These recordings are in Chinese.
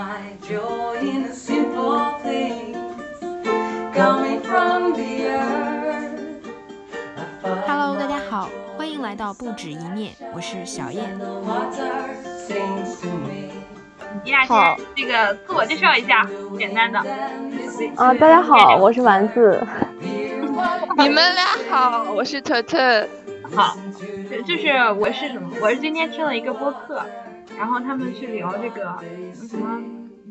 my joy in the simple things coming from the earth. Hello，大家好，欢迎来到不止一面，我是小叶。The water sings to me. 你俩先这个自我介绍一下，简单的。啊，大家好，我是丸子。你们俩好，我是特特。好，就就是我是什么？我是今天听了一个播客，然后他们去聊这个什么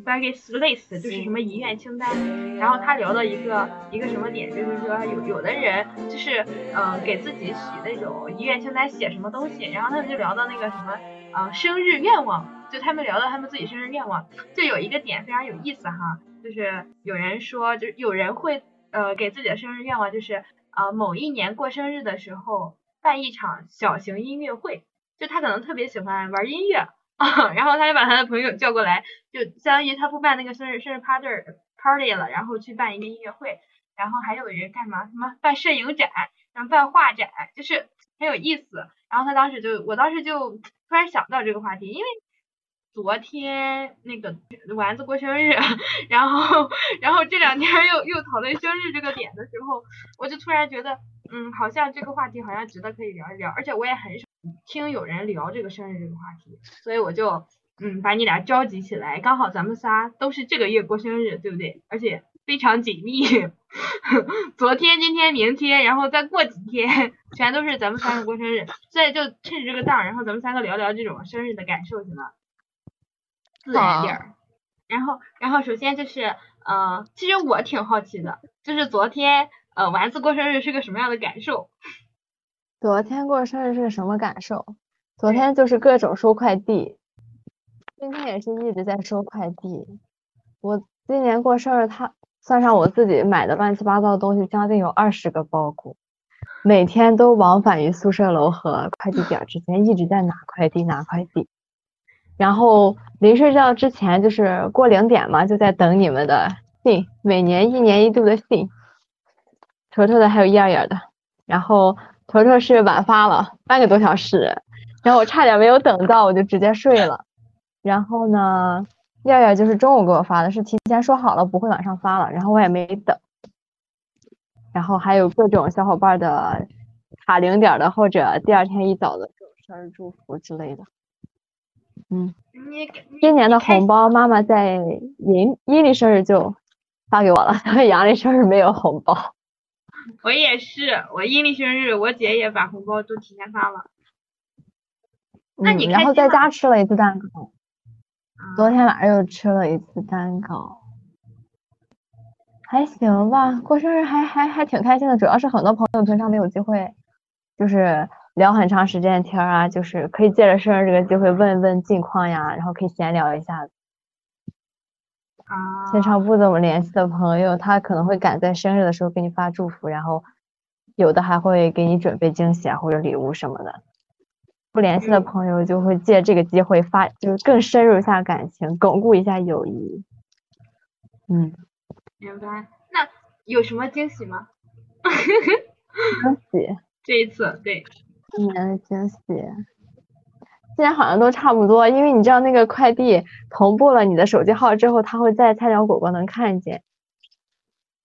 Baggage List 就是什么遗愿清单。然后他聊到一个一个什么点，就是说有有的人就是、呃、给自己许那种遗愿清单，写什么东西。然后他们就聊到那个什么呃生日愿望，就他们聊到他们自己生日愿望，就有一个点非常有意思哈，就是有人说，就是有人会呃给自己的生日愿望就是呃某一年过生日的时候办一场小型音乐会，就他可能特别喜欢玩音乐。啊，然后他就把他的朋友叫过来，就相当于他不办那个生日生日 party party 了，然后去办一个音乐会，然后还有人干嘛？什么办摄影展，然后办画展，就是很有意思。然后他当时就，我当时就突然想到这个话题，因为昨天那个丸子过生日，然后然后这两天又又讨论生日这个点的时候，我就突然觉得，嗯，好像这个话题好像值得可以聊一聊，而且我也很少。听有人聊这个生日这个话题，所以我就嗯把你俩召集起来，刚好咱们仨都是这个月过生日，对不对？而且非常紧密，昨天、今天、明天，然后再过几天，全都是咱们三个过生日，所以就趁着这个档，然后咱们三个聊聊这种生日的感受，行吗？自然点儿。然后，然后首先就是呃，其实我挺好奇的，就是昨天呃丸子过生日是个什么样的感受？昨天过生日是什么感受？昨天就是各种收快递，今天也是一直在收快递。我今年过生日，他算上我自己买的乱七八糟的东西，将近有二十个包裹，每天都往返于宿舍楼和快递点之间，一直在拿快递拿快递。然后临睡觉之前，就是过零点嘛，就在等你们的信，每年一年一度的信，坨坨的还有燕燕的，然后。坨坨是晚发了半个多小时，然后我差点没有等到，我就直接睡了。然后呢，燕燕就是中午给我发的，是提前说好了不会晚上发了，然后我也没等。然后还有各种小伙伴的卡零点的，或者第二天一早的这种生日祝福之类的。嗯，今年的红包妈妈在阴阴历生日就发给我了，阳历生日没有红包。我也是，我阴历生日，我姐也把红包都提前发了。那你、嗯、然后在家吃了一次蛋糕，嗯、昨天晚上又吃了一次蛋糕，还行吧。过生日还还还挺开心的，主要是很多朋友平常没有机会，就是聊很长时间天啊，就是可以借着生日这个机会问问近况呀，然后可以闲聊一下子。啊，经常不怎么联系的朋友，他可能会赶在生日的时候给你发祝福，然后有的还会给你准备惊喜啊或者礼物什么的。不联系的朋友就会借这个机会发，就是更深入一下感情，巩固一下友谊。嗯，明白。那有什么惊喜吗？惊喜？这一次对。今年的惊喜。现在好像都差不多，因为你知道那个快递同步了你的手机号之后，它会在菜鸟果果能看见。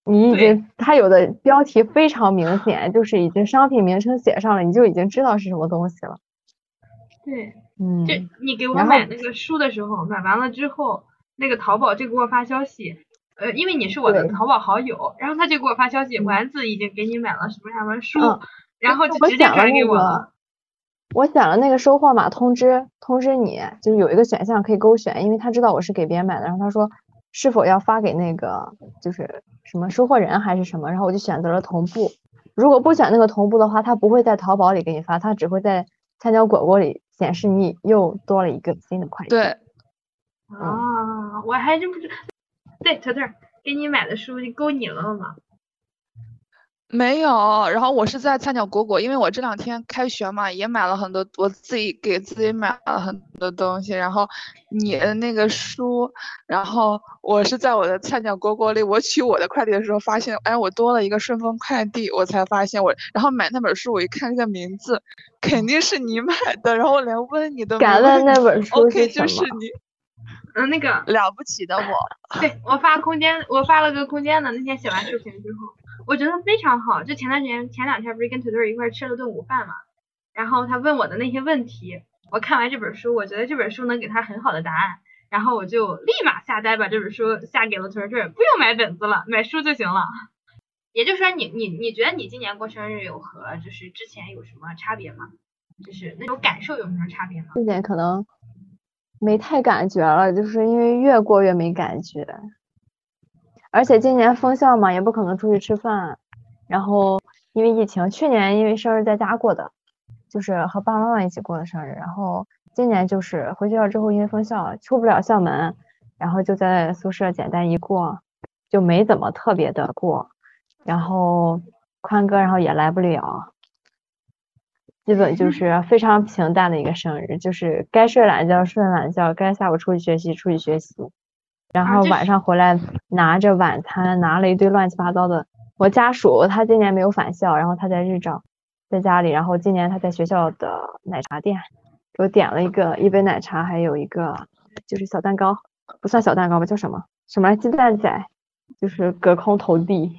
你已经，它有的标题非常明显，就是已经商品名称写上了，你就已经知道是什么东西了。对，嗯。就你给我买那个书的时候，买完了之后，那个淘宝就给我发消息，呃，因为你是我的淘宝好友，然后他就给我发消息，丸子已经给你买了什么什么书，嗯、然后就直接转给我了。我选了那个收货码通知，通知你，就是有一个选项可以勾选，因为他知道我是给别人买的，然后他说是否要发给那个就是什么收货人还是什么，然后我就选择了同步。如果不选那个同步的话，他不会在淘宝里给你发，他只会在菜鸟果果里显示你又多了一个新的快递。对，啊，我还真不知。对，特特给你买的书勾你了吗？没有，然后我是在菜鸟果果，因为我这两天开学嘛，也买了很多，我自己给自己买了很多东西。然后你的那个书，然后我是在我的菜鸟果果里，我取我的快递的时候发现，哎，我多了一个顺丰快递，我才发现我，然后买那本书，我一看这个名字，肯定是你买的，然后我连问你都敢问那本书，OK 是什么就是你，嗯，那个了不起的我。对我发空间，我发了个空间的，那天写完视频之后，我觉得非常好。就前段时间，前两天不是跟土豆儿一块吃了顿午饭嘛，然后他问我的那些问题，我看完这本书，我觉得这本书能给他很好的答案，然后我就立马下单把这本书下给了土豆儿，不用买本子了，买书就行了。也就是说，你你你觉得你今年过生日有和就是之前有什么差别吗？就是那种感受有什么差别吗？今年可能没太感觉了，就是因为越过越没感觉，而且今年封校嘛，也不可能出去吃饭，然后因为疫情，去年因为生日在家过的，就是和爸爸妈妈一起过的生日，然后今年就是回学校之后因为封校出不了校门，然后就在宿舍简单一过，就没怎么特别的过。然后宽哥，然后也来不了，基本就 是非常平淡的一个生日，就是该睡懒觉睡懒觉，该下午出去学习出去学习，然后晚上回来拿着晚餐，拿了一堆乱七八糟的。我家属他今年没有返校，然后他在日照，在家里，然后今年他在学校的奶茶店给我点了一个一杯奶茶，还有一个就是小蛋糕，不算小蛋糕吧，叫什么什么鸡蛋仔，就是隔空投递。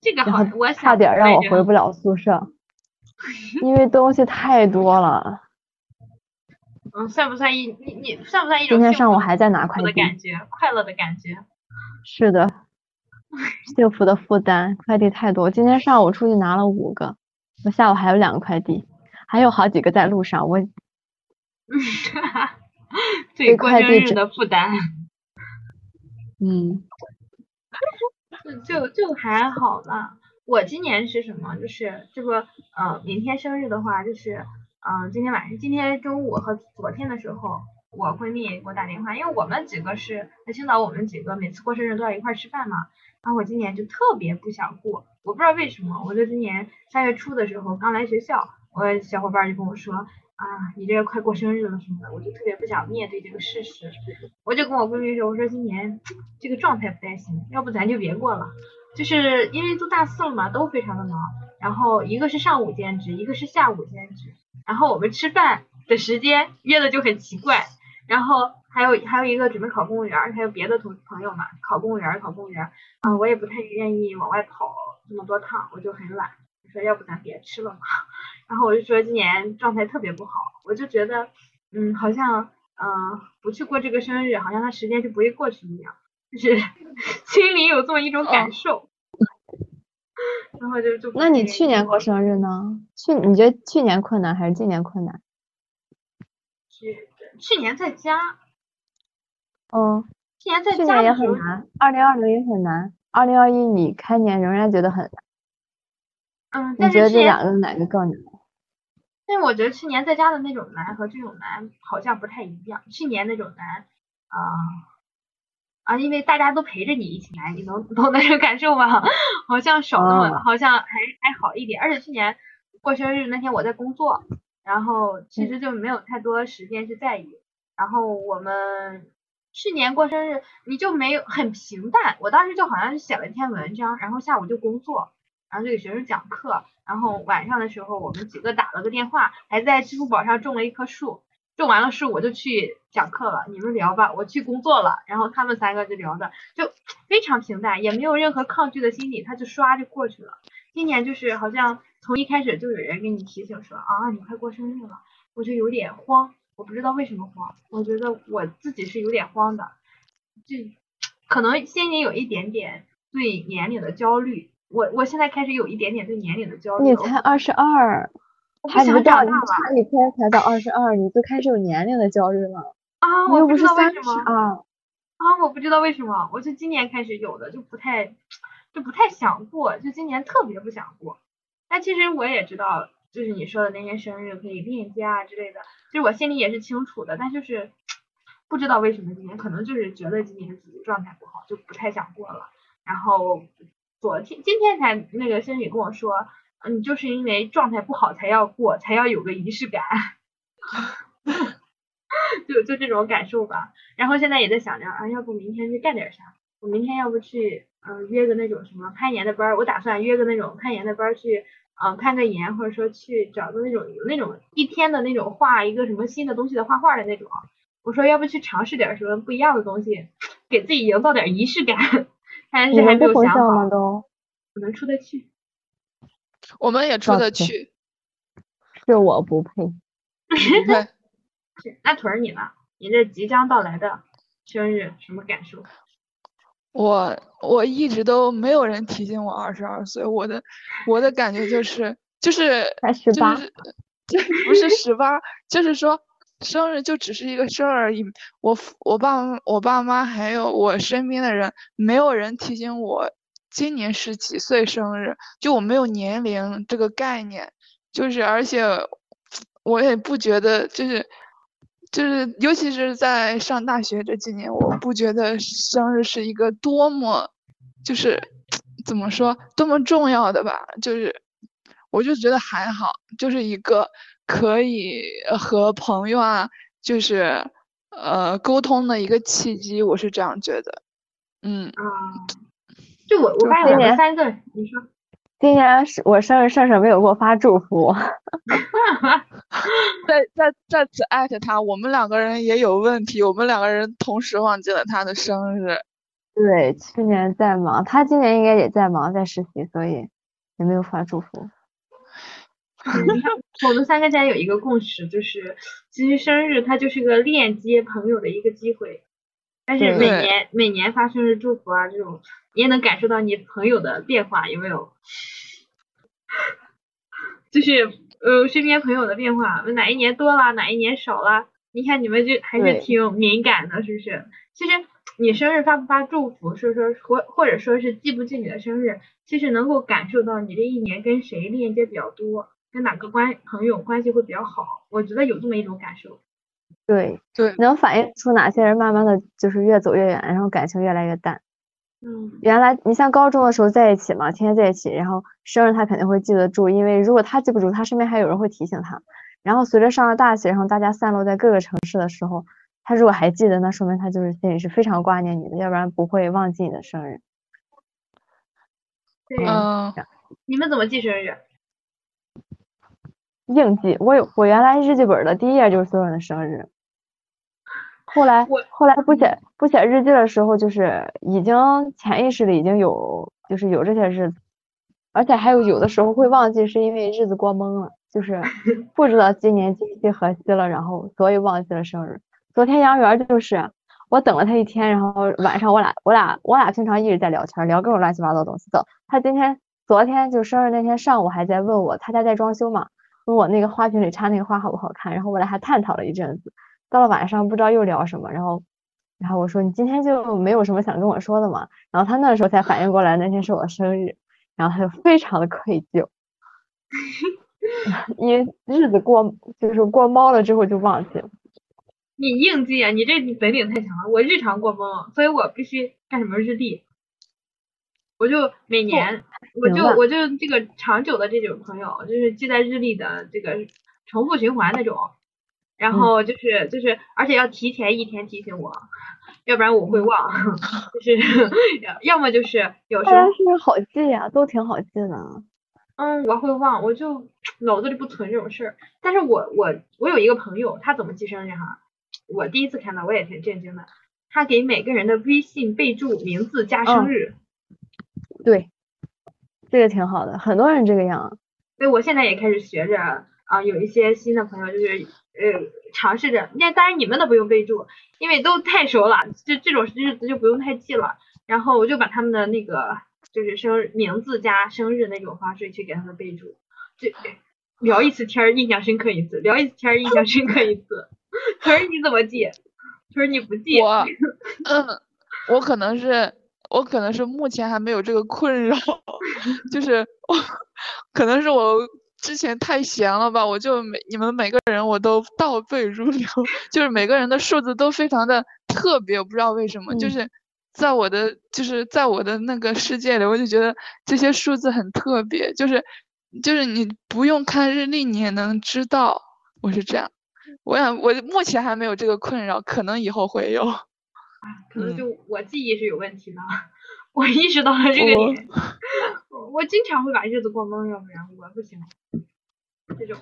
这个好，我差点让我回不了宿舍，因为东西太多了。嗯，算不算一你你算不算一种今天上午还在拿快递的感觉，快乐的感觉。是的，幸福的负担，快递太多。今天上午出去拿了五个，我下午还有两个快递，还有好几个在路上。我，对快递日的负担。嗯。就就还好啦。我今年是什么？就是这不，呃，明天生日的话，就是，嗯，今天晚上，今天中午和昨天的时候，我闺蜜给我打电话，因为我们几个是在青岛，我们几个每次过生日都要一块吃饭嘛。然后我今年就特别不想过，我不知道为什么。我就今年三月初的时候刚来学校，我小伙伴就跟我说。啊，你这快过生日了什么的，我就特别不想面对这个事实。我就跟我闺蜜说，我说今年这个状态不太行，要不咱就别过了。就是因为都大四了嘛，都非常的忙。然后一个是上午兼职，一个是下午兼职。然后我们吃饭的时间约的就很奇怪。然后还有还有一个准备考公务员，还有别的同朋友嘛，考公务员考公务员。啊，我也不太愿意往外跑这么多趟，我就很懒。我说要不咱别吃了嘛。然后我就说今年状态特别不好，我就觉得，嗯，好像，嗯，不去过这个生日，好像它时间就不会过去一样，就是心里有这么一种感受。然后就就。那你去年过生日呢？去你觉得去年困难还是今年困难？去去年在家。嗯。去年在家。去年也很难，二零二零也很难，二零二一你开年仍然觉得很难。嗯。你觉得这两个哪个更难？但是我觉得去年在家的那种难和这种难好像不太一样。去年那种难，啊啊，因为大家都陪着你一起来，你能懂那种感受吗？好像少那么，好像还还好一点。而且去年过生日那天我在工作，然后其实就没有太多时间去在意。然后我们去年过生日，你就没有很平淡。我当时就好像是写了一篇文章，然后下午就工作。然后就给学生讲课，然后晚上的时候我们几个打了个电话，还在支付宝上种了一棵树，种完了树我就去讲课了，你们聊吧，我去工作了，然后他们三个就聊的就非常平淡，也没有任何抗拒的心理，他就刷就过去了。今年就是好像从一开始就有人给你提醒说啊你快过生日了，我就有点慌，我不知道为什么慌，我觉得我自己是有点慌的，就可能心里有一点点对年龄的焦虑。我我现在开始有一点点对年龄的焦虑。你才二十二，还不到，你差一天才到二十二，你就开始有年龄的焦虑了。啊，我不知道为什么。啊，我不知道为什么，我是今年开始有的，就不太就不太想过，就今年特别不想过。但其实我也知道，就是你说的那些生日可以链接啊之类的，其实我心里也是清楚的，但就是不知道为什么今年，可能就是觉得今年自己状态不好，就不太想过了，然后。昨天今天才那个仙女跟我说，你就是因为状态不好才要过，才要有个仪式感，就就这种感受吧。然后现在也在想着啊，要不明天去干点啥？我明天要不去嗯约个那种什么攀岩的班儿，我打算约个那种攀岩的班儿去嗯攀个岩，或者说去找个那种有那种一天的那种画一个什么新的东西的画画的那种，我说要不去尝试点什么不一样的东西，给自己营造点仪式感，但你是还没有想？好，能出得去。我们也出得去。是我不配。对，那屯儿你呢？你这即将到来的生日什么感受？我我一直都没有人提醒我二十二岁，我的我的感觉就是就是才十八就是就不是十八，就是说生日就只是一个事儿而已。我父我爸妈我爸妈还有我身边的人，没有人提醒我今年是几岁生日，就我没有年龄这个概念，就是而且我也不觉得就是。就是，尤其是在上大学这几年，我不觉得生日是一个多么，就是怎么说，多么重要的吧。就是，我就觉得还好，就是一个可以和朋友啊，就是呃沟通的一个契机，我是这样觉得。嗯，就我我发现我们今年三个，你说，今年是我生日，盛盛没有给我发祝福。在在在此艾特他，我们两个人也有问题，我们两个人同时忘记了他的生日。对，去年在忙，他今年应该也在忙，在实习，所以也没有发祝福。你看我们三个现在有一个共识，就是其实生日它就是个链接朋友的一个机会，但是每年每年发生日祝福啊这种，你也能感受到你朋友的变化，有没有？就是呃身边朋友的变化，哪一年多了，哪一年少了？你看你们就还是挺敏感的，是不是？其实你生日发不发祝福，说说或或者说是记不记你的生日，其实能够感受到你这一年跟谁链接比较多，跟哪个关朋友关系会比较好。我觉得有这么一种感受。对，对，能反映出哪些人慢慢的就是越走越远，然后感情越来越淡。嗯，原来你像高中的时候在一起嘛，天天在一起，然后生日他肯定会记得住，因为如果他记不住，他身边还有人会提醒他。然后随着上了大学，然后大家散落在各个城市的时候，他如果还记得，那说明他就是心里是非常挂念你的，要不然不会忘记你的生日。对。嗯，你们怎么记生日？硬记，我有我原来日记本的第一页就是所有人的生日，后来后来不写不写日记的时候，就是已经潜意识里已经有就是有这些日子，而且还有有的时候会忘记，是因为日子过懵了，就是 不知道今年今夕何夕了，然后所以忘记了生日。昨天杨元就是我等了他一天，然后晚上我俩我俩我俩平常一直在聊天，聊各种乱七八糟的东西的。他今天昨天就生日那天上午还在问我，他家在装修嘛，问我那个花瓶里插那个花好不好看，然后我俩还探讨了一阵子。到了晚上不知道又聊什么，然后然后我说你今天就没有什么想跟我说的吗？然后他那时候才反应过来那天是我生日，然后他就非常的愧疚，因为日子过就是过猫了之后就忘记了。你应记啊！你这本领太强了。我日常过懵，所以我必须干什么日历。我就每年，我就我就这个长久的这种朋友，就是记在日历的这个重复循环那种。然后就是就是，而且要提前一天提醒我，要不然我会忘。就是要么就是有时候是不是好记呀、都挺好记的。嗯，我会忘，我就脑子里不存这种事儿。但是我我我有一个朋友，他怎么记生日哈？我第一次看到，我也挺震惊的。他给每个人的微信备注名字加生嗯日，对，这个挺好的，很多人这个样。所以我现在也开始学着啊，有一些新的朋友就是呃尝试着。那当然你们的不用备注，因为都太熟了，就这种日子就不用太记了。然后我就把他们的那个就是生日名字加生日那种方式去给他们备注，就聊一次天儿印象深刻一次，聊一次天儿印象深刻一次。可是你怎么记？可是你不记。我，嗯，我可能是我可能是目前还没有这个困扰，就是我 可能是我之前太闲了吧，我就每你们每个人我都倒背如流，就是每个人的数字都非常的特别，我不知道为什么，就嗯是在我的就是在我的那个世界里，我就觉得这些数字很特别，就是就是你不用看日历，你也能知道我是这样。我想，我目前还没有这个困扰，可能以后会有。啊可能就我记忆是有问题的，我意识到了这个点。我我经常会把日子过懵，要不然我不行。这种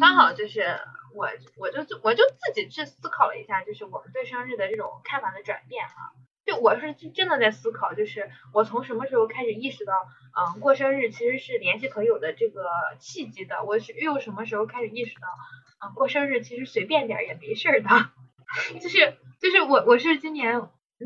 刚好就是我我就我就自己去思考了一下，就是我们对生日的这种看法的转变啊。就我是真的在思考，就是我从什么时候开始意识到，嗯，过生日其实是联系朋友的这个契机的。我是又什么时候开始意识到，嗯，过生日其实随便点儿也没事儿的。就是就是我我是今年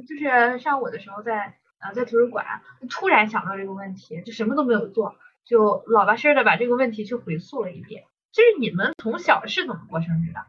就是上午的时候在呃在图书馆突然想到这个问题，就什么都没有做，就老巴声的把这个问题去回溯了一遍。就是你们从小是怎么过生日的？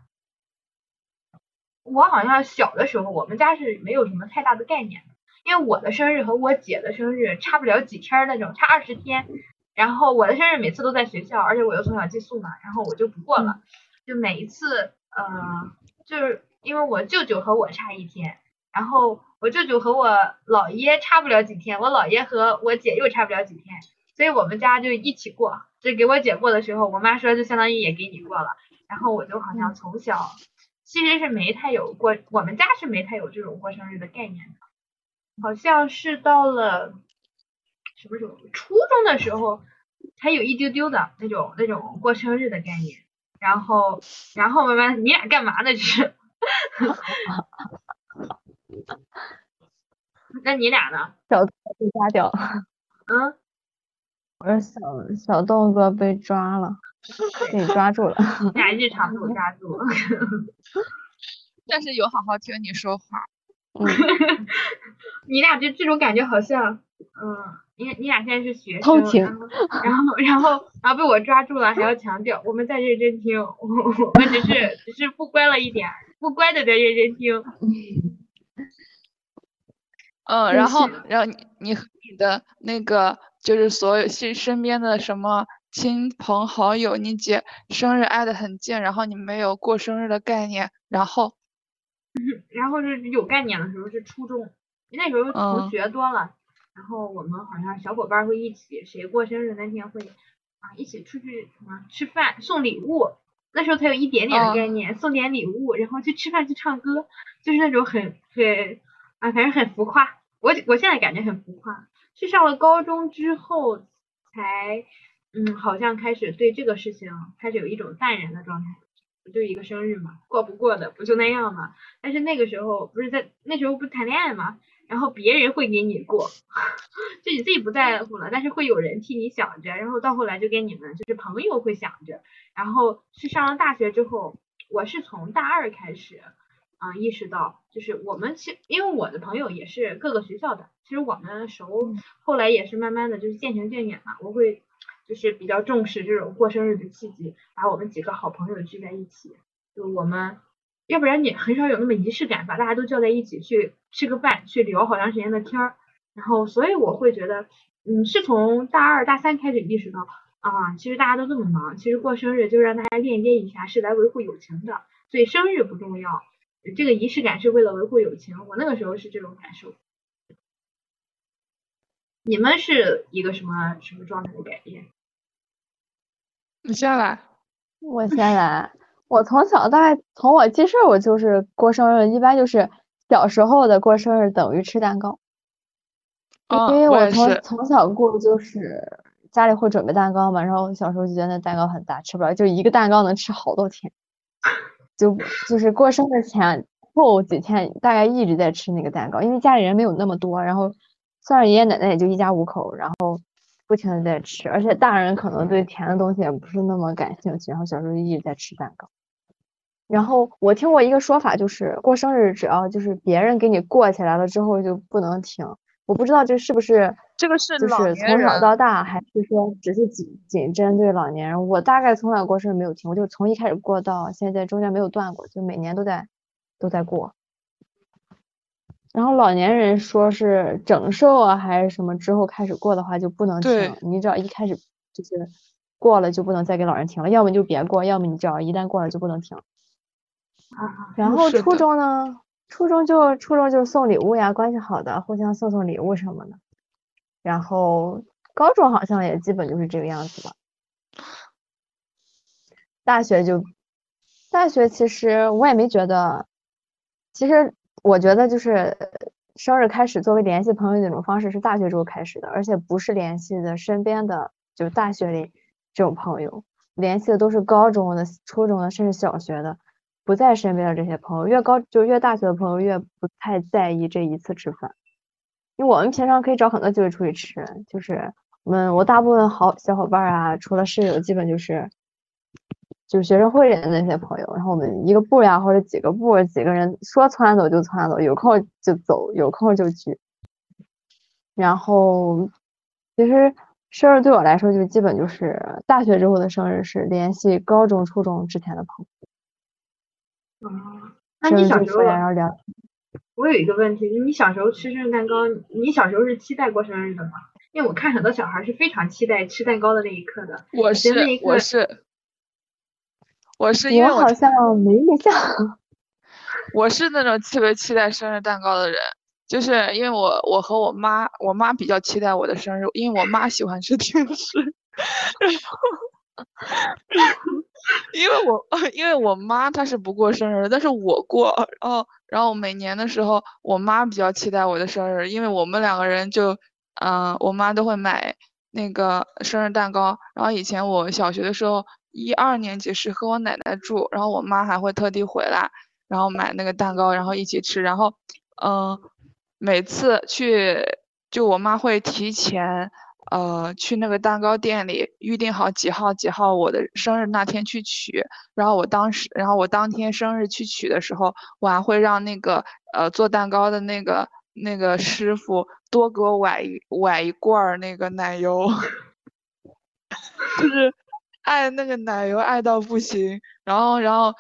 我好像小的时候，我们家是没有什么太大的概念的，因为我的生日和我姐的生日差不了几天那种，差二十天。然后我的生日每次都在学校，而且我又从小寄宿嘛，然后我就不过了。就每一次，呃，就是因为我舅舅和我差一天，然后我舅舅和我姥爷差不了几天，我姥爷和我姐又差不了几天，所以我们家就一起过。就给我姐过的时候，我妈说就相当于也给你过了。然后我就好像从小。其实是没太有过，我们家是没太有这种过生日的概念的，好像是到了什么时候，初中的时候才有一丢丢的那种那种过生日的概念，然后然后慢慢你俩干嘛呢？这是，那你俩呢？小被抓掉。嗯，我说小小豆哥被抓了。被你抓住了，你俩日常被我抓住了，但是有好好听你说话。嗯，你俩就这种感觉好像，嗯，你你俩现在是学生，然后然后然后被我抓住了，还要强调我们在认真听，我我们只是只是不乖了一点，不乖的在认真听。嗯，然后然后你你和你的那个就是所有身身边的什么。亲朋好友，你姐生日挨得很近，然后你没有过生日的概念，然后，然后是有概念的时候是初中，那时候同学多了，然后我们好像小伙伴会一起，谁过生日那天会啊一起出去什么吃饭送礼物，那时候才有一点点的概念，送点礼物，然后去吃饭去唱歌，就是那种很很啊反正很浮夸，我我现在感觉很浮夸，是上了高中之后才。嗯，好像开始对这个事情开始有一种淡然的状态，不就一个生日嘛，过不过的不就那样嘛。但是那个时候不是在那时候不是谈恋爱嘛，然后别人会给你过，就你自己不在乎了，但是会有人替你想着，然后到后来就跟你们就是朋友会想着，然后是上了大学之后，我是从大二开始啊意识到，就是我们其因为我的朋友也是各个学校的，其实我们熟，后来也是慢慢的就是渐行渐远嘛，我会。就是比较重视这种过生日的契机，把我们几个好朋友聚在一起，就我们，要不然你很少有那么仪式感，把大家都叫在一起去吃个饭，去聊好长时间的天儿。然后，所以我会觉得，嗯，是从大二大三开始意识到，啊，其实大家都这么忙，其实过生日就让大家链接一下，是来维护友情的。所以生日不重要，这个仪式感是为了维护友情。我那个时候是这种感受。你们是一个什么什么状态的改变？你先来，我先来。我从小大概从我记事儿，我就是过生日，一般就是小时候的过生日等于吃蛋糕。因为我从从小过就是家里会准备蛋糕嘛，然后小时候就觉得那蛋糕很大，吃不了，就一个蛋糕能吃好多天。就就是过生日前后几天，大概一直在吃那个蛋糕，因为家里人没有那么多，然后算上爷爷奶奶也就一家五口，然后。不停的在吃，而且大人可能对甜的东西也不是那么感兴趣，然后小时候一直在吃蛋糕。然后我听过一个说法，就是过生日只要就是别人给你过起来了之后就不能停。我不知道这是不是这个是就是从小到大，还是说只是仅仅针对老年人？我大概从小过生日没有停，我就从一开始过到现在中间没有断过，就每年都在都在过。然后老年人说是整寿啊还是什么之后开始过的话就不能停，你只要一开始就是过了就不能再给老人停了，要么就别过，要么你只要一旦过了就不能停。然后初中呢，初中就初中就送礼物呀，关系好的互相送送礼物什么的。然后高中好像也基本就是这个样子吧。大学就大学其实我也没觉得，其实。我觉得就是生日开始作为联系朋友的一种方式是大学之后开始的，而且不是联系的身边的，就是大学里这种朋友，联系的都是高中的、初中的，甚至小学的，不在身边的这些朋友。越高就越大学的朋友越不太在意这一次吃饭，因为我们平常可以找很多机会出去吃，就是我们我大部分好小伙伴啊，除了室友，基本就是就学生会里的那些朋友，然后我们一个部呀或者几个部几个人说窜走就窜走，有空就走，有空就聚。然后其实。生日对我来说，就基本就是大学之后的生日是联系高中、初中之前的朋友。哦，那你小时候？我有一个问题，你小时候吃生日蛋糕，你小时候是期待过生日的吗？因为我看很多小孩是非常期待吃蛋糕的那一刻的。我是，我是，我是，因为我好像没印象。我是那种特别期待生日蛋糕的人。就是因为我我和我妈，我妈比较期待我的生日，因为我妈喜欢吃甜食，然后，因为我 因为我妈她是不过生日，但是我过，然后然后每年的时候，我妈比较期待我的生日，因为我们两个人就，嗯，我妈都会买那个生日蛋糕，然后以前我小学的时候，一二年级是和我奶奶住，然后我妈还会特地回来，然后买那个蛋糕，然后一起吃，然后，嗯。每次去，就我妈会提前，呃，去那个蛋糕店里预定好几号几号我的生日那天去取。然后我当时，然后我当天生日去取的时候，我还会让那个呃做蛋糕的那个那个师傅多给我崴一崴一罐儿那个奶油，就是爱那个奶油爱到不行。然后，然后。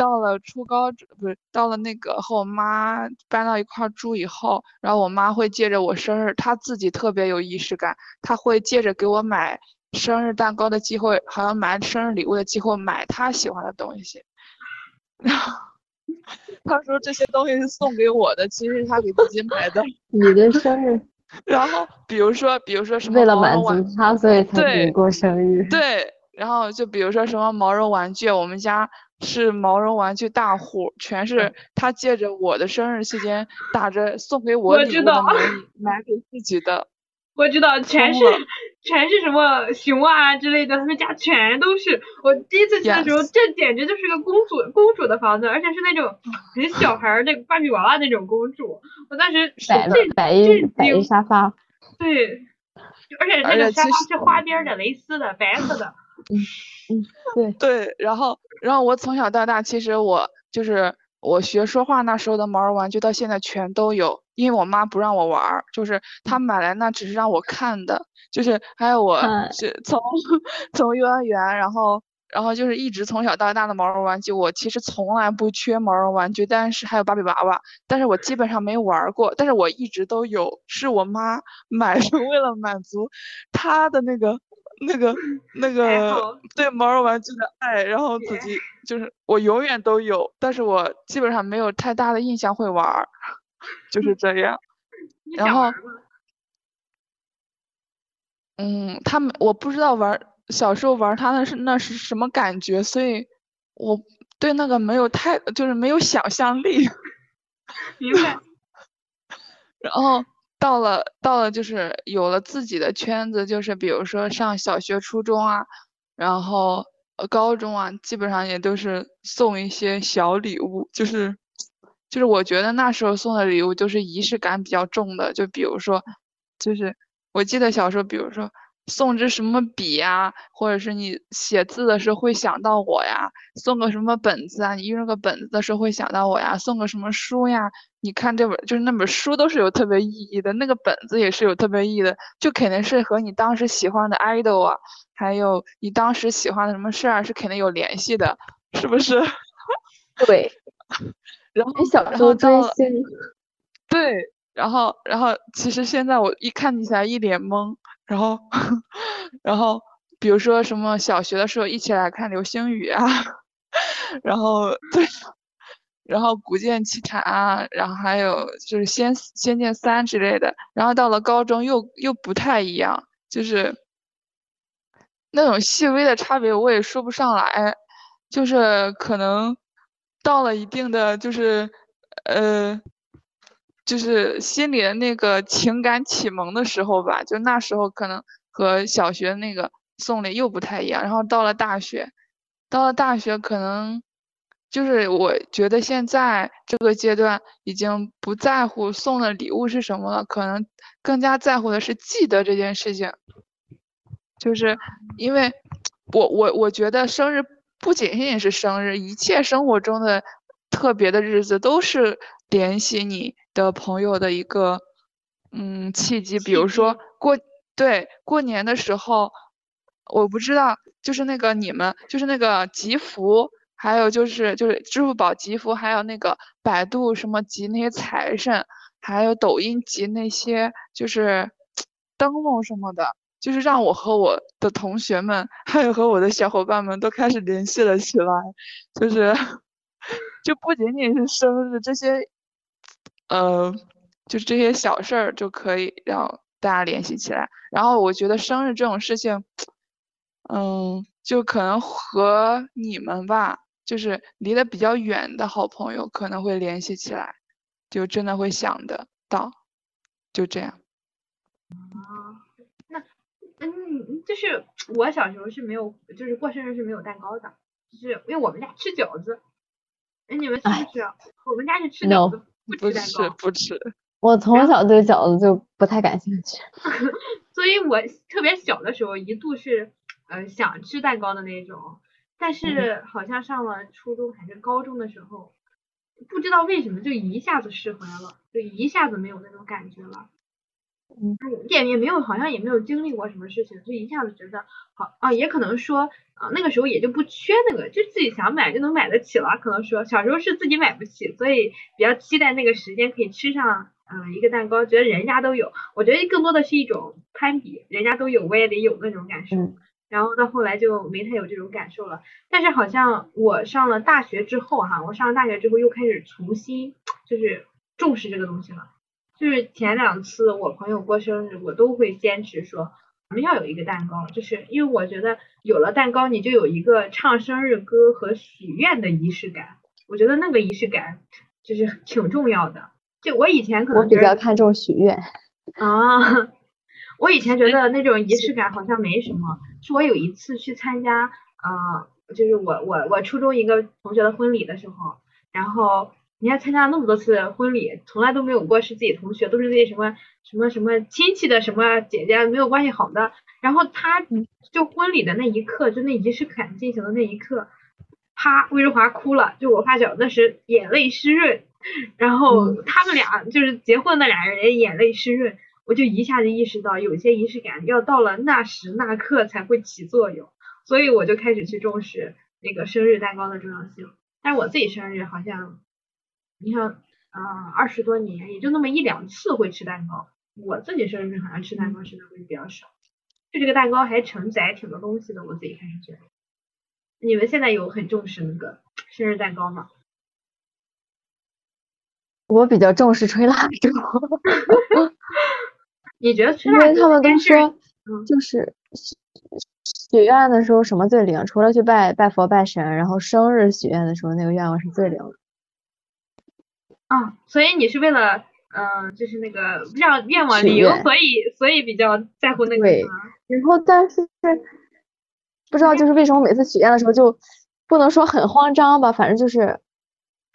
到了初高不是到了那个和我妈搬到一块住以后，然后我妈会借着我生日，她自己特别有仪式感，她会借着给我买生日蛋糕的机会，好像买生日礼物的机会买她喜欢的东西。她说这些东西是送给我的，其实是她给自己买的。你的生日？然后比如说比如说什么？为了满足她，所以才给你过生日。对，然后就比如说什么毛绒玩具，我们家。是毛绒玩具大户，全是他借着我的生日期间打着送给我礼物的名义买给自己的。我知道，全是全是什么熊啊之类的，他们家全都是。我第一次去的时候，这简直就是个公主公主的房子，而且是那种很小孩儿那个芭比娃娃那种公主。我当时摆了摆一摆一沙发。对，而且那个沙发是花边的，蕾丝的，白色的。嗯嗯，对对，然后然后我从小到大，其实我就是我学说话那时候的毛绒玩具，到现在全都有，因为我妈不让我玩儿，就是她买来那只是让我看的，就是还有我是从从幼儿园，然后然后就是一直从小到大的毛绒玩具，我其实从来不缺毛绒玩具，但是还有芭比娃娃，但是我基本上没玩过，但是我一直都有，是我妈买的，为了满足她的那个。那个那个对毛绒玩具的爱，然后自己就是我永远都有，但是我基本上没有太大的印象会玩儿，就是这样。然后，嗯，他们我不知道玩小时候玩他那是那是什么感觉，所以我对那个没有太就是没有想象力。明白。然后。到了，到了，就是有了自己的圈子，就是比如说上小学、初中啊，然后高中啊，基本上也都是送一些小礼物，就是，就是我觉得那时候送的礼物就是仪式感比较重的，就比如说，就是我记得小时候，比如说。送支什么笔呀，或者是你写字的时候会想到我呀？送个什么本子啊？你用个本子的时候会想到我呀？送个什么书呀？你看这本就是那本书都是有特别意义的，那个本子也是有特别意义的，就肯定是和你当时喜欢的 idol 啊，还有你当时喜欢的什么事儿是肯定有联系的，是不是？对。然后小时候追星。对，然后然后其实现在我一看起来一脸懵。然后，然后，比如说什么小学的时候一起来看流星雨啊，然后对，然后古剑奇谭啊，然后还有就是仙仙剑三之类的，然后到了高中又又不太一样，就是那种细微的差别我也说不上来，就是可能到了一定的就是呃。就是心里的那个情感启蒙的时候吧，就那时候可能和小学那个送礼又不太一样。然后到了大学，到了大学可能就是我觉得现在这个阶段已经不在乎送的礼物是什么了，可能更加在乎的是记得这件事情。就是因为我我我觉得生日不仅仅是生日，一切生活中的特别的日子都是联系你的朋友的一个嗯契机。比如说过对过年的时候，我不知道就是那个你们就是那个集福，还有就是就是支付宝集福，还有那个百度什么集那些财神，还有抖音集那些就是 灯笼什么的。就是让我和我的同学们，还有和我的小伙伴们都开始联系了起来，就是，就不仅仅是生日这些，呃，就是这些小事儿就可以让大家联系起来。然后我觉得生日这种事情，嗯，就可能和你们吧，就是离得比较远的好朋友可能会联系起来，就真的会想得到，就这样。嗯，就是我小时候是没有，就是过生日是没有蛋糕的，就是因为我们家吃饺子。哎，你们吃不吃？我们家是吃饺子，不吃蛋糕。不吃，不吃。我从小对饺子就不太感兴趣。所以我特别小的时候一度是呃想吃蛋糕的那种，但是好像上了初中还是高中的时候，不知道为什么就一下子释怀了，就一下子没有那种感觉了。嗯，也也没有，好像也没有经历过什么事情，就一下子觉得好啊，也可能说啊，那个时候也就不缺那个，就自己想买就能买得起了。可能说小时候是自己买不起，所以比较期待那个时间可以吃上嗯一个蛋糕，觉得人家都有，我觉得更多的是一种攀比，人家都有我也得有那种感受。然后到后来就没太有这种感受了。但是好像我上了大学之后哈，我上了大学之后又开始重新就是重视这个东西了。就是前两次我朋友过生日，我都会坚持说我们要有一个蛋糕，就是因为我觉得有了蛋糕，你就有一个唱生日歌和许愿的仪式感。我觉得那个仪式感就是挺重要的。就我以前可能我比较看重许愿 啊，我以前觉得那种仪式感好像没什么。是我有一次去参加呃，就是我我我初中一个同学的婚礼的时候，然后。你还参加了那么多次婚礼，从来都没有过是自己同学，都是自己什么什么什么亲戚的什么姐姐，没有关系好的。然后他就婚礼的那一刻，就那仪式感进行的那一刻，啪，魏日华哭了，就我发小那时眼泪湿润，然后他们俩就是结婚那俩人眼泪湿润，我就一下子意识到有些仪式感要到了那时那刻才会起作用，所以我就开始去重视那个生日蛋糕的重要性。但是我自己生日好像。你像啊，二十多年也就那么一两次会吃蛋糕。我自己生日好像吃蛋糕吃的会比较少，就这个蛋糕还承载挺多东西的。我自己开始觉得，你们现在有很重视那个生日蛋糕吗？我比较重视吹蜡烛。你觉得吹蜡烛？因为他们都说，就是许愿的时候什么最灵？除了去拜拜佛拜神，然后生日许愿的时候那个愿望是最灵的。啊，所以你是为了，嗯，就是那个让愿望灵，所以所以比较在乎那个。对。然后，但是不知道就是为什么每次许愿的时候就不能说很慌张吧，反正就是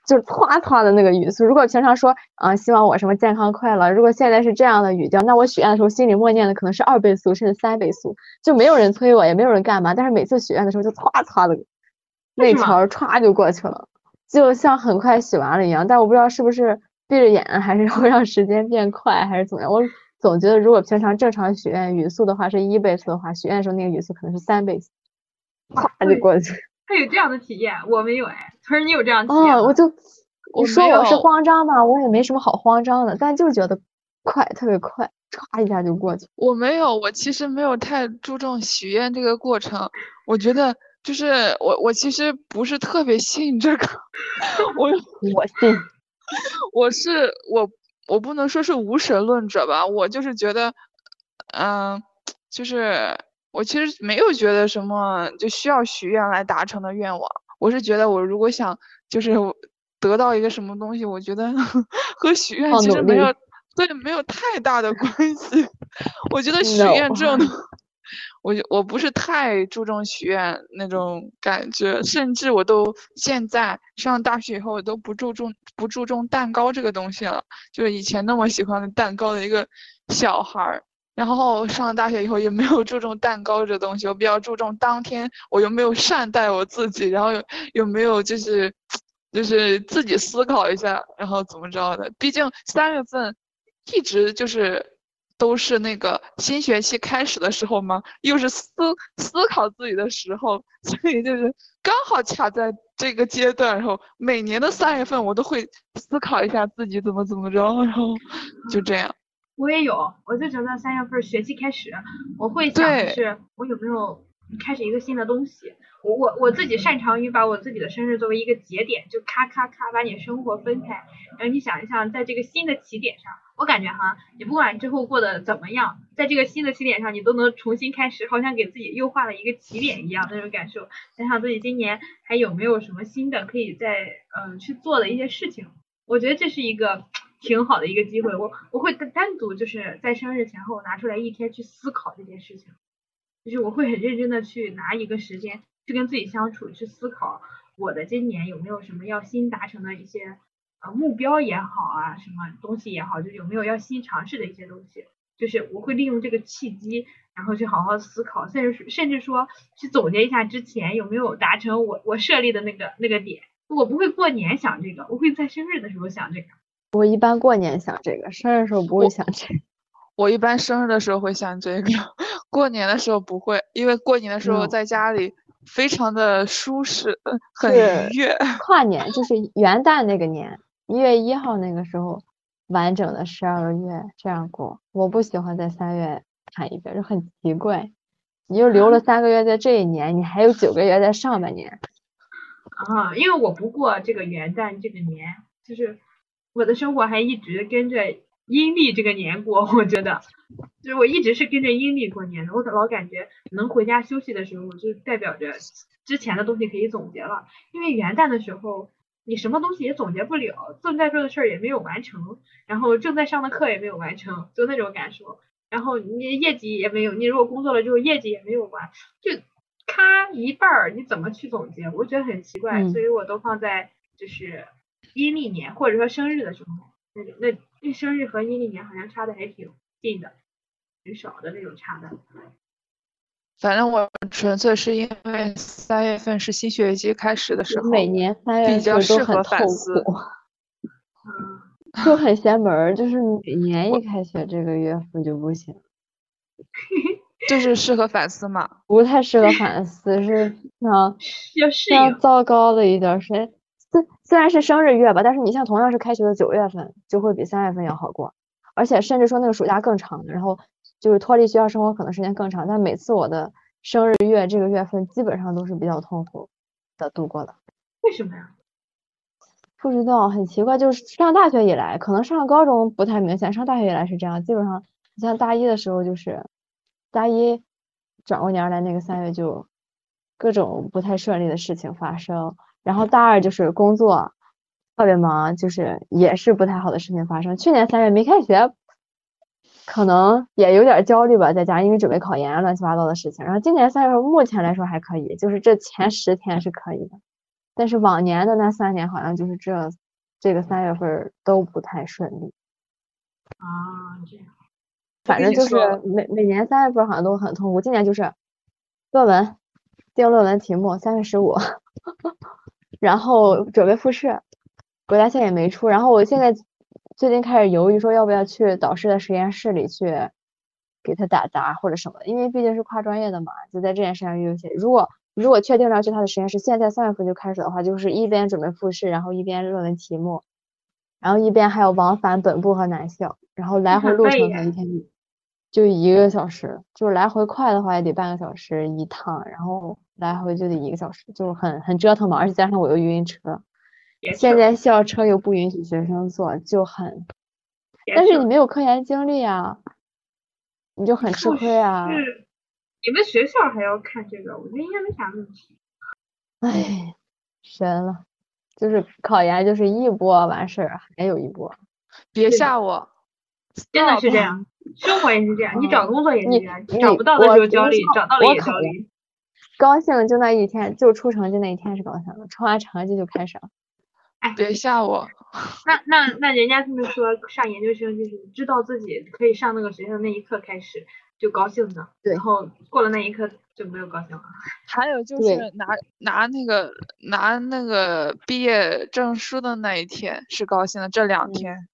就是歘歘的那个语速。如果平常说啊，希望我什么健康快乐，如果现在是这样的语调，那我许愿的时候心里默念的可能是二倍速甚至三倍速，就没有人催我，也没有人干嘛。但是每次许愿的时候就歘歘的，那条歘就过去了。就像很快洗完了一样，但我不知道是不是闭着眼，还是 会让时间变快，还是怎么样。我总觉得，如果平常正常许愿语速的话是一倍速的话，许愿的时候那个语速可能是三倍速，咵就过去。他有这样的体验，我没有哎。他说你有这样体验？哦，我就你说我是慌张吧，我也没什么好慌张的，但就觉得快，特别快，唰一下就过去。我没有，我其实没有太注重许愿这个过程，我觉得。就是我，我其实不是特别信这个，我 我信，我是我我不能说是无神论者吧，我就是觉得，嗯，就是我其实没有觉得什么就需要许愿来达成的愿望，我是觉得我如果想就是得到一个什么东西，我觉得 和许愿其实没有对没有太大的关系，我觉得许愿这种。我就我不是太注重许愿那种感觉，甚至我都现在上大学以后，我都不注重不注重蛋糕这个东西了。就是以前那么喜欢蛋糕的一个小孩儿，然后上了大学以后也没有注重蛋糕这东西，我比较注重当天我有没有善待我自己，然后有有没有就是就是自己思考一下，然后怎么着的。毕竟三月份一直就是。都是那个新学期开始的时候吗？又是思思考自己的时候，所以就是刚好卡在这个阶段。然后每年的三月份，我都会思考一下自己怎么怎么着，然后就这样。我也有，我就觉得三月份学期开始，我会想是我有没有开始一个新的东西。我我我自己擅长于把我自己的生日作为一个节点，就咔咔咔把你生活分开，然后你想一想，在这个新的起点上。我感觉哈，你不管之后过得怎么样，在这个新的起点上，你都能重新开始，好像给自己又画了一个起点一样那种感受。想想自己今年还有没有什么新的可以在嗯去做的一些事情，我觉得这是一个挺好的一个机会。我我会单单独就是在生日前后拿出来一天去思考这件事情，就是我会很认真的去拿一个时间去跟自己相处，去思考我的今年有没有什么要新达成的一些呃。目标也好啊，什么东西也好，就有没有要新尝试的一些东西，就是我会利用这个契机，然后去好好思考，甚至甚至说去总结一下之前有没有达成我我设立的那个那个点。我不会过年想这个，我会在生日的时候想这个。我一般过年想这个，生日的时候不会想这个。我一般生日的时候会想这个，过年的时候不会，因为过年的时候在家里非常的舒适，很愉悦。跨年就是元旦那个年。一月一号那个时候，完整的十二个月这样过，我不喜欢在三月看一遍，就很奇怪。你又留了三个月在这一年，你还有九个月在上半年。啊，因为我不过这个元旦这个年，就是我的生活还一直跟着阴历这个年过。我觉得，就是我一直是跟着阴历过年的。我老感觉能回家休息的时候，就代表着之前的东西可以总结了。因为元旦的时候。你什么东西也总结不了，正在做的事儿也没有完成，然后正在上的课也没有完成，就那种感受。然后你业绩也没有，你如果工作了之后业绩也没有完，就咔一半儿，你怎么去总结？我觉得很奇怪，所以我都放在就是阴历年或者说生日的时候，那那那生日和阴历年好像差的还挺近的，挺少的那种差的。反正我纯粹是因为三月份是新学期开始的时候，每年三月份都很痛苦，就很邪门儿。就是每年一开学这个月份就不行，就是适合反思嘛？不太适合反思，是非常非常糟糕的一段时间。虽虽然是生日月吧，但是你像同样是开学的九月份，就会比三月份要好过，而且甚至说那个暑假更长，然后。就是脱离学校生活可能时间更长，但每次我的生日月这个月份基本上都是比较痛苦的度过的。为什么呀？不知道，很奇怪。就是上大学以来，可能上高中不太明显，上大学以来是这样。基本上，你像大一的时候，就是大一转过年来那个三月就各种不太顺利的事情发生，然后大二就是工作特别忙，就是也是不太好的事情发生。去年三月没开学。可能也有点焦虑吧，在家因为准备考研，乱七八糟的事情。然后今年三月份目前来说还可以，就是这前十天是可以的，但是往年的那三年好像就是这这个三月份都不太顺利。啊，这样。反正就是每每年三月份好像都很痛苦，今年就是论文定论文题目三月十五，然后准备复试，国家线也没出，然后我现在。最近开始犹豫，说要不要去导师的实验室里去给他打杂或者什么的，因为毕竟是跨专业的嘛，就在这件事上犹豫些。如果如果确定要去他的实验室，现在三月份就开始的话，就是一边准备复试，然后一边论文题目，然后一边还有往返本部和南校，然后来回路程一天就一个小时，就是来回快的话也得半个小时一趟，然后来回就得一个小时，就很很折腾嘛，而且加上我又晕车。现在校车又不允许学生坐，就很，但是你没有科研经历啊，你就很吃亏啊。是，你们学校还要看这个，我觉得应该没啥问题。哎，神了，就是考研就是一波完事儿，还有一波。别吓我，真的是这样，生活也是这样，你找工作也是这样，你找不到的时候焦虑我，找到了也焦虑。高兴就那一天，就出成绩那一天是高兴的，出完成绩就开始了。哎别吓我。那那那人家就是说，上研究生就是知道自己可以上那个学校那一刻开始就高兴的，对然后过了那一刻就没有高兴了。还有就是拿拿那个拿那个毕业证书的那一天是高兴的，这两嗯天。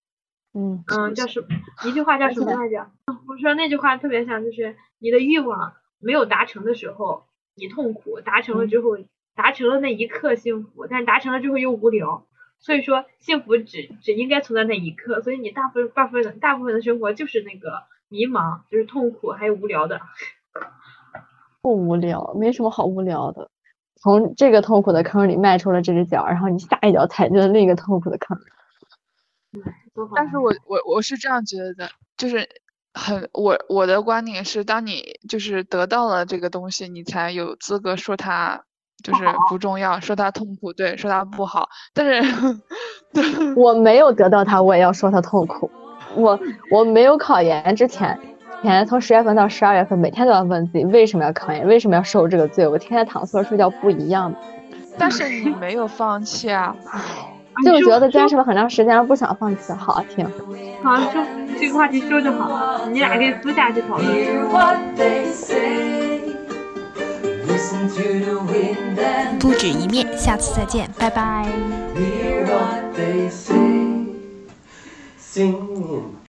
嗯，嗯，叫什一句话叫什么来着？我说那句话特别像，就是你的欲望没有达成的时候，你痛苦；达成了之后，达成了那一刻幸福，但是达成了之后又无聊。所以说，幸福只只应该存在那一刻。所以你大部分大部分的大部分的生活就是那个迷茫，就是痛苦还有无聊的。不无聊，没什么好无聊的。从这个痛苦的坑里迈出了这只脚，然后你下一脚踩进了另一个痛苦的坑。但是我我我是这样觉得的，就是很我我的观点是，当你就是得到了这个东西，你才有资格说它就是不重要，说它痛苦，对，说它不好。但是，对，我没有得到它，我也要说它痛苦。我 我没有考研之前，前从十月份到十二月份，每天都要问自己为什么要考研，为什么要受这个罪？我天天躺宿舍睡觉不一样吗，但是你没有放弃啊。就觉得坚持了很长时间了，不想放弃。好听，好就这个话题说就好了，你俩可以私下去讨论。Hear what they say. Listen to the wind and 不止一面，下次再见，拜拜。